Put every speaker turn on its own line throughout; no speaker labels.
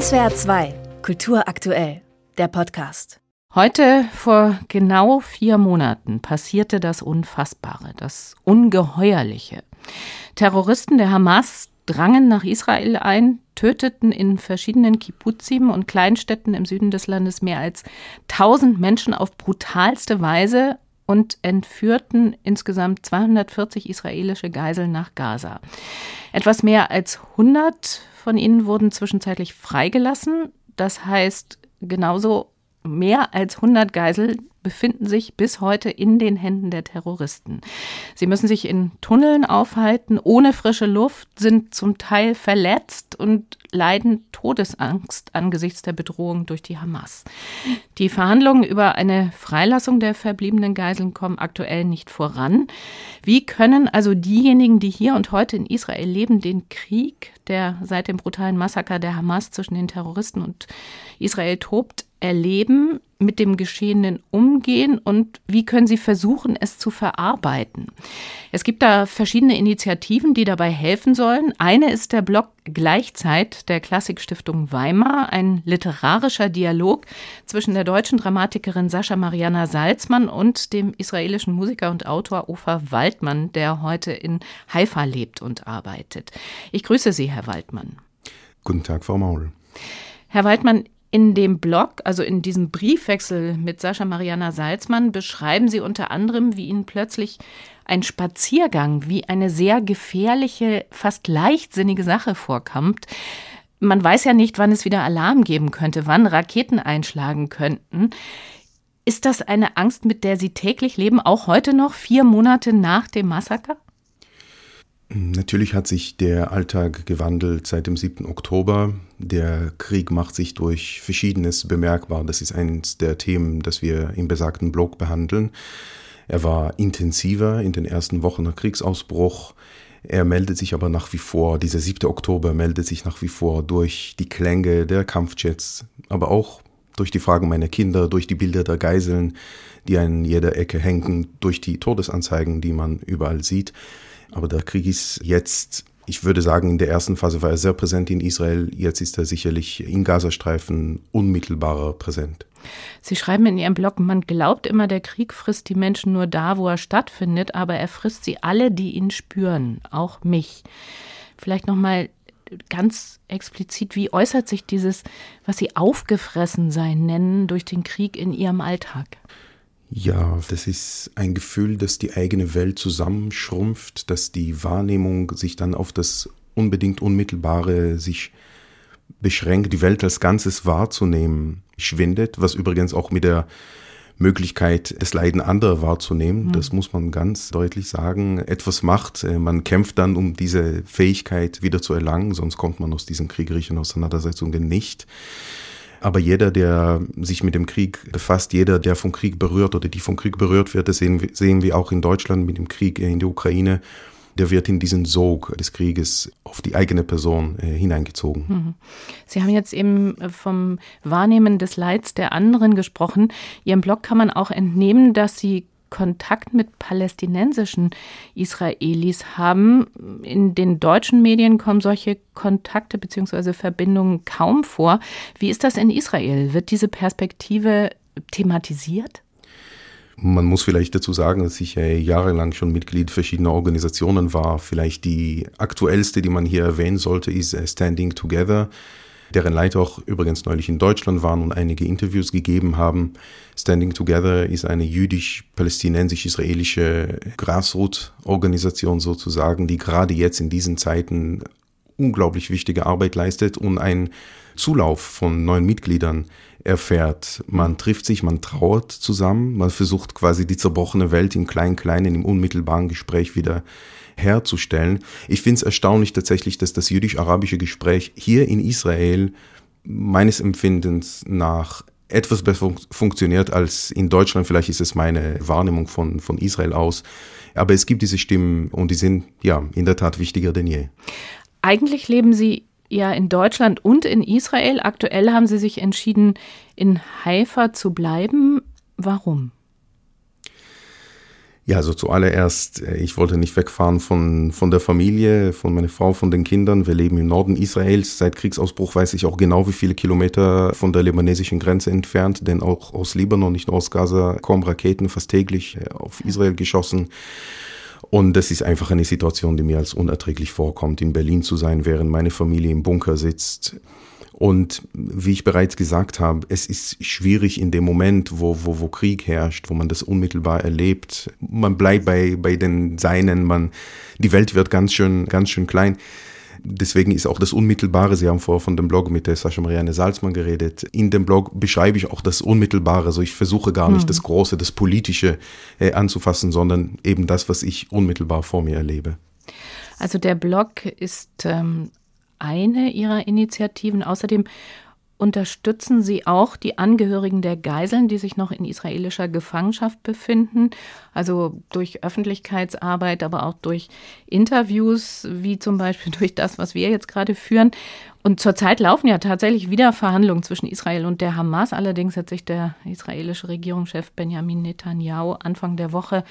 SWR 2, Kultur aktuell, der Podcast.
Heute vor genau vier Monaten passierte das Unfassbare, das Ungeheuerliche. Terroristen der Hamas drangen nach Israel ein, töteten in verschiedenen Kibbuzim und Kleinstädten im Süden des Landes mehr als 1000 Menschen auf brutalste Weise und entführten insgesamt 240 israelische Geiseln nach Gaza. Etwas mehr als 100 von ihnen wurden zwischenzeitlich freigelassen. Das heißt, genauso mehr als 100 Geiseln befinden sich bis heute in den Händen der Terroristen. Sie müssen sich in Tunneln aufhalten, ohne frische Luft, sind zum Teil verletzt und leiden Todesangst angesichts der Bedrohung durch die Hamas. Die Verhandlungen über eine Freilassung der verbliebenen Geiseln kommen aktuell nicht voran. Wie können also diejenigen, die hier und heute in Israel leben, den Krieg, der seit dem brutalen Massaker der Hamas zwischen den Terroristen und Israel tobt, erleben, mit dem Geschehenen umgehen und wie können Sie versuchen, es zu verarbeiten? Es gibt da verschiedene Initiativen, die dabei helfen sollen. Eine ist der Blog Gleichzeit der Klassikstiftung Weimar, ein literarischer Dialog zwischen der deutschen Dramatikerin Sascha Mariana Salzmann und dem israelischen Musiker und Autor Ofer Waldmann, der heute in Haifa lebt und arbeitet. Ich grüße Sie, Herr Waldmann.
Guten Tag, Frau Maul.
Herr Waldmann, in dem Blog, also in diesem Briefwechsel mit Sascha Mariana Salzmann, beschreiben Sie unter anderem, wie Ihnen plötzlich ein Spaziergang wie eine sehr gefährliche, fast leichtsinnige Sache vorkommt. Man weiß ja nicht, wann es wieder Alarm geben könnte, wann Raketen einschlagen könnten. Ist das eine Angst, mit der Sie täglich leben, auch heute noch, vier Monate nach dem Massaker?
Natürlich hat sich der Alltag gewandelt seit dem 7. Oktober. Der Krieg macht sich durch Verschiedenes bemerkbar. Das ist eines der Themen, das wir im besagten Blog behandeln. Er war intensiver in den ersten Wochen nach Kriegsausbruch. Er meldet sich aber nach wie vor, dieser 7. Oktober meldet sich nach wie vor durch die Klänge der Kampfjets, aber auch durch die Fragen meiner Kinder, durch die Bilder der Geiseln, die an jeder Ecke hängen, durch die Todesanzeigen, die man überall sieht. Aber der Krieg ist jetzt, ich würde sagen, in der ersten Phase war er sehr präsent in Israel. Jetzt ist er sicherlich im Gazastreifen unmittelbarer präsent.
Sie schreiben in Ihrem Blog, man glaubt immer, der Krieg frisst die Menschen nur da, wo er stattfindet, aber er frisst sie alle, die ihn spüren, auch mich. Vielleicht noch mal ganz explizit, wie äußert sich dieses, was Sie aufgefressen sein nennen, durch den Krieg in Ihrem Alltag?
Ja, das ist ein Gefühl, dass die eigene Welt zusammenschrumpft, dass die Wahrnehmung sich dann auf das unbedingt Unmittelbare sich beschränkt, die Welt als Ganzes wahrzunehmen, schwindet, was übrigens auch mit der Möglichkeit, das Leiden anderer wahrzunehmen, mhm. das muss man ganz deutlich sagen, etwas macht. Äh, man kämpft dann, um diese Fähigkeit wieder zu erlangen, sonst kommt man aus diesen kriegerischen Auseinandersetzungen nicht. Aber jeder, der sich mit dem Krieg befasst, jeder, der vom Krieg berührt oder die vom Krieg berührt wird, das sehen wir, sehen wir auch in Deutschland mit dem Krieg in der Ukraine, der wird in diesen Sog des Krieges auf die eigene Person äh, hineingezogen. Mhm.
Sie haben jetzt eben vom Wahrnehmen des Leids der anderen gesprochen. Ihrem Blog kann man auch entnehmen, dass Sie Kontakt mit palästinensischen Israelis haben. In den deutschen Medien kommen solche Kontakte bzw. Verbindungen kaum vor. Wie ist das in Israel? Wird diese Perspektive thematisiert?
Man muss vielleicht dazu sagen, dass ich jahrelang schon Mitglied verschiedener Organisationen war. Vielleicht die aktuellste, die man hier erwähnen sollte, ist Standing Together deren Leiter auch übrigens neulich in Deutschland waren und einige Interviews gegeben haben. Standing Together ist eine jüdisch-palästinensisch-israelische Grassroot-Organisation sozusagen, die gerade jetzt in diesen Zeiten unglaublich wichtige Arbeit leistet und einen Zulauf von neuen Mitgliedern erfährt. Man trifft sich, man trauert zusammen, man versucht quasi die zerbrochene Welt im Klein-Kleinen, im unmittelbaren Gespräch wieder herzustellen. Ich finde es erstaunlich tatsächlich, dass das jüdisch-arabische Gespräch hier in Israel meines Empfindens nach etwas besser funktioniert als in Deutschland. Vielleicht ist es meine Wahrnehmung von, von Israel aus. Aber es gibt diese Stimmen und die sind ja in der Tat wichtiger denn je.
Eigentlich leben Sie ja in Deutschland und in Israel. Aktuell haben Sie sich entschieden, in Haifa zu bleiben. Warum?
Ja, also zuallererst, äh, ich wollte nicht wegfahren von, von der Familie, von meiner Frau, von den Kindern. Wir leben im Norden Israels. Seit Kriegsausbruch weiß ich auch genau, wie viele Kilometer von der libanesischen Grenze entfernt, denn auch aus Libanon, nicht nur aus Gaza, kommen Raketen fast täglich äh, auf Israel geschossen. Und das ist einfach eine Situation, die mir als unerträglich vorkommt, in Berlin zu sein, während meine Familie im Bunker sitzt. Und wie ich bereits gesagt habe, es ist schwierig in dem Moment, wo, wo, wo Krieg herrscht, wo man das unmittelbar erlebt. Man bleibt bei, bei den Seinen, man, die Welt wird ganz schön, ganz schön klein. Deswegen ist auch das Unmittelbare, Sie haben vorher von dem Blog mit der Sascha Marianne Salzmann geredet. In dem Blog beschreibe ich auch das Unmittelbare. Also ich versuche gar nicht mhm. das Große, das Politische äh, anzufassen, sondern eben das, was ich unmittelbar vor mir erlebe.
Also der Blog ist ähm, eine ihrer Initiativen. Außerdem unterstützen sie auch die Angehörigen der Geiseln, die sich noch in israelischer Gefangenschaft befinden, also durch Öffentlichkeitsarbeit, aber auch durch Interviews, wie zum Beispiel durch das, was wir jetzt gerade führen. Und zurzeit laufen ja tatsächlich wieder Verhandlungen zwischen Israel und der Hamas. Allerdings hat sich der israelische Regierungschef Benjamin Netanyahu Anfang der Woche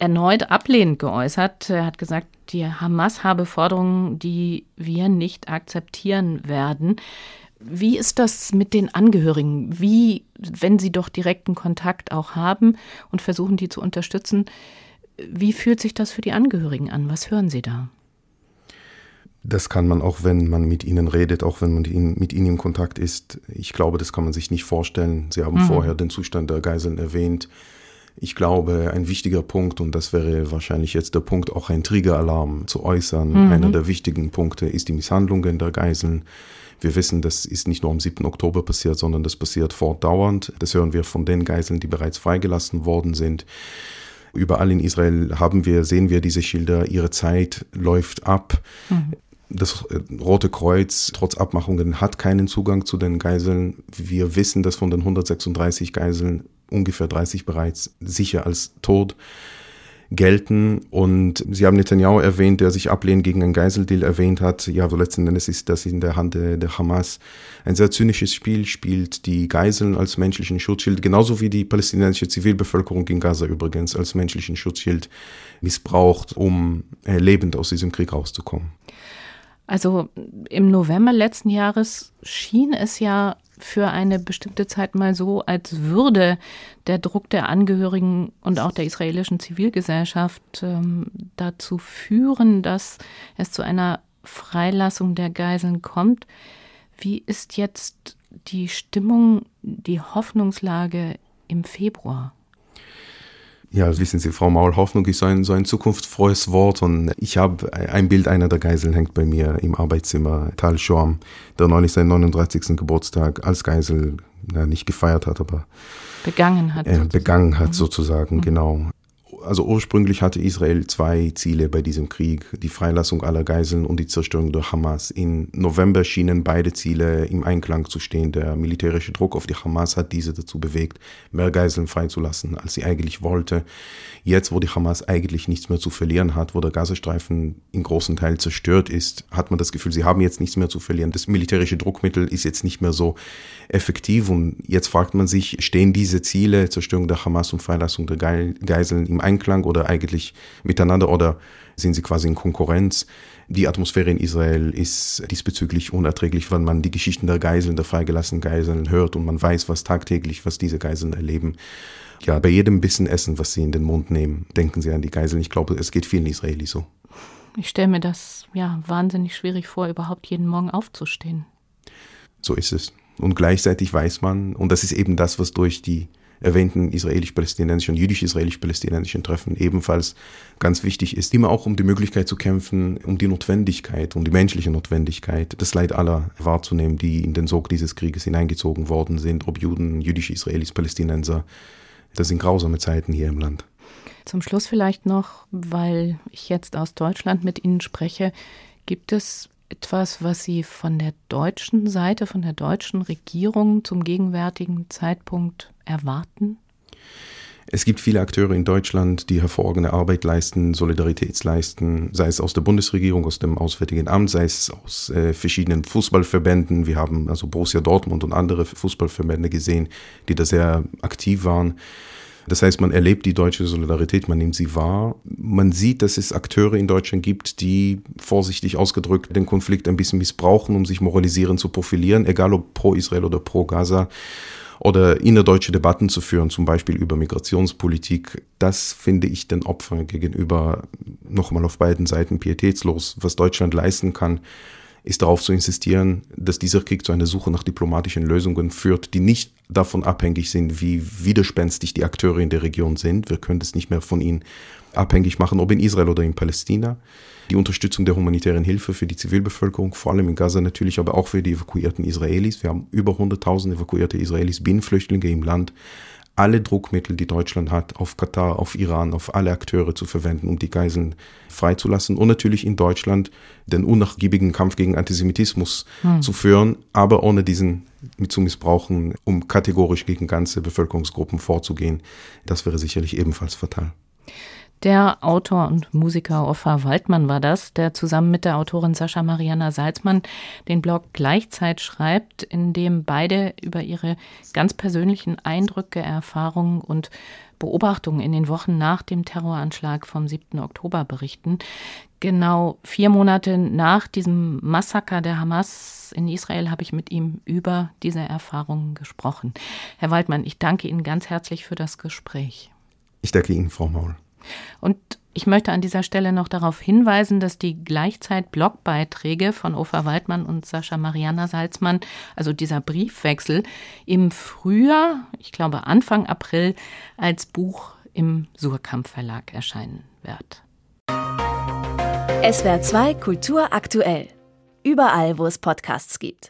erneut ablehnend geäußert. Er hat gesagt, die Hamas habe Forderungen, die wir nicht akzeptieren werden. Wie ist das mit den Angehörigen? Wie, wenn sie doch direkten Kontakt auch haben und versuchen, die zu unterstützen, wie fühlt sich das für die Angehörigen an? Was hören Sie da?
Das kann man auch, wenn man mit ihnen redet, auch wenn man mit ihnen im Kontakt ist. Ich glaube, das kann man sich nicht vorstellen. Sie haben mhm. vorher den Zustand der Geiseln erwähnt. Ich glaube, ein wichtiger Punkt, und das wäre wahrscheinlich jetzt der Punkt, auch ein Triggeralarm zu äußern. Mhm. Einer der wichtigen Punkte ist die Misshandlungen der Geiseln. Wir wissen, das ist nicht nur am 7. Oktober passiert, sondern das passiert fortdauernd. Das hören wir von den Geiseln, die bereits freigelassen worden sind. Überall in Israel haben wir, sehen wir diese Schilder, ihre Zeit läuft ab. Mhm. Das äh, Rote Kreuz, trotz Abmachungen, hat keinen Zugang zu den Geiseln. Wir wissen, dass von den 136 Geiseln ungefähr 30 bereits sicher als tot gelten. Und Sie haben Netanyahu erwähnt, der sich ablehnt gegen einen Geiseldeal erwähnt hat. Ja, so letzten Endes ist das in der Hand der, der Hamas ein sehr zynisches Spiel, spielt die Geiseln als menschlichen Schutzschild, genauso wie die palästinensische Zivilbevölkerung in Gaza übrigens als menschlichen Schutzschild missbraucht, um äh, lebend aus diesem Krieg rauszukommen.
Also im November letzten Jahres schien es ja für eine bestimmte Zeit mal so, als würde der Druck der Angehörigen und auch der israelischen Zivilgesellschaft ähm, dazu führen, dass es zu einer Freilassung der Geiseln kommt. Wie ist jetzt die Stimmung, die Hoffnungslage im Februar?
Ja, wissen Sie, Frau Maul, Hoffnung ist so ein, so ein zukunftsfrohes Wort und ich habe ein Bild einer der Geiseln hängt bei mir im Arbeitszimmer, Tal Schorm, der neulich seinen 39. Geburtstag als Geisel na, nicht gefeiert hat, aber
begangen hat.
Äh, begangen hat sozusagen, mhm. genau also ursprünglich hatte Israel zwei Ziele bei diesem Krieg, die Freilassung aller Geiseln und die Zerstörung durch Hamas. Im November schienen beide Ziele im Einklang zu stehen. Der militärische Druck auf die Hamas hat diese dazu bewegt, mehr Geiseln freizulassen, als sie eigentlich wollte. Jetzt, wo die Hamas eigentlich nichts mehr zu verlieren hat, wo der Gazastreifen in großen Teilen zerstört ist, hat man das Gefühl, sie haben jetzt nichts mehr zu verlieren. Das militärische Druckmittel ist jetzt nicht mehr so effektiv und jetzt fragt man sich, stehen diese Ziele, Zerstörung der Hamas und Freilassung der Geiseln im Einklang Einklang oder eigentlich miteinander oder sind sie quasi in Konkurrenz? Die Atmosphäre in Israel ist diesbezüglich unerträglich, wenn man die Geschichten der Geiseln, der freigelassenen Geiseln hört und man weiß, was tagtäglich, was diese Geiseln erleben. Ja, bei jedem Bissen Essen, was sie in den Mund nehmen, denken sie an die Geiseln. Ich glaube, es geht vielen Israelis so.
Ich stelle mir das ja wahnsinnig schwierig vor, überhaupt jeden Morgen aufzustehen.
So ist es. Und gleichzeitig weiß man, und das ist eben das, was durch die erwähnten israelisch-palästinensischen jüdisch-israelisch-palästinensischen Treffen ebenfalls ganz wichtig ist, immer auch um die Möglichkeit zu kämpfen, um die Notwendigkeit, um die menschliche Notwendigkeit, das Leid aller wahrzunehmen, die in den Sog dieses Krieges hineingezogen worden sind, ob Juden, jüdische Israelis, Palästinenser. Das sind grausame Zeiten hier im Land.
Zum Schluss vielleicht noch, weil ich jetzt aus Deutschland mit Ihnen spreche, gibt es etwas, was Sie von der deutschen Seite, von der deutschen Regierung zum gegenwärtigen Zeitpunkt erwarten?
Es gibt viele Akteure in Deutschland, die hervorragende Arbeit leisten, Solidaritätsleisten, sei es aus der Bundesregierung, aus dem Auswärtigen Amt, sei es aus äh, verschiedenen Fußballverbänden. Wir haben also Borussia Dortmund und andere Fußballverbände gesehen, die da sehr aktiv waren. Das heißt, man erlebt die deutsche Solidarität, man nimmt sie wahr. Man sieht, dass es Akteure in Deutschland gibt, die vorsichtig ausgedrückt den Konflikt ein bisschen missbrauchen, um sich moralisierend zu profilieren, egal ob pro Israel oder pro Gaza oder innerdeutsche Debatten zu führen, zum Beispiel über Migrationspolitik. Das finde ich den Opfern gegenüber nochmal auf beiden Seiten pietätslos. Was Deutschland leisten kann, ist darauf zu insistieren, dass dieser Krieg zu einer Suche nach diplomatischen Lösungen führt, die nicht davon abhängig sind, wie widerspenstig die Akteure in der Region sind. Wir können das nicht mehr von ihnen abhängig machen, ob in Israel oder in Palästina. Die Unterstützung der humanitären Hilfe für die Zivilbevölkerung, vor allem in Gaza natürlich, aber auch für die evakuierten Israelis. Wir haben über 100.000 evakuierte Israelis, Binnenflüchtlinge im Land alle Druckmittel, die Deutschland hat, auf Katar, auf Iran, auf alle Akteure zu verwenden, um die Geiseln freizulassen und natürlich in Deutschland den unnachgiebigen Kampf gegen Antisemitismus hm. zu führen, aber ohne diesen zu missbrauchen, um kategorisch gegen ganze Bevölkerungsgruppen vorzugehen. Das wäre sicherlich ebenfalls fatal.
Der Autor und Musiker Offa Waldmann war das, der zusammen mit der Autorin Sascha Mariana Salzmann den Blog Gleichzeit schreibt, in dem beide über ihre ganz persönlichen Eindrücke, Erfahrungen und Beobachtungen in den Wochen nach dem Terroranschlag vom 7. Oktober berichten. Genau vier Monate nach diesem Massaker der Hamas in Israel habe ich mit ihm über diese Erfahrungen gesprochen. Herr Waldmann, ich danke Ihnen ganz herzlich für das Gespräch.
Ich danke Ihnen, Frau Maul.
Und ich möchte an dieser Stelle noch darauf hinweisen, dass die Gleichzeit-Blogbeiträge von Ofa Waldmann und Sascha Mariana Salzmann, also dieser Briefwechsel, im Frühjahr, ich glaube Anfang April, als Buch im Surkamp Verlag erscheinen wird.
SWR 2 Kultur aktuell. Überall, wo es Podcasts gibt.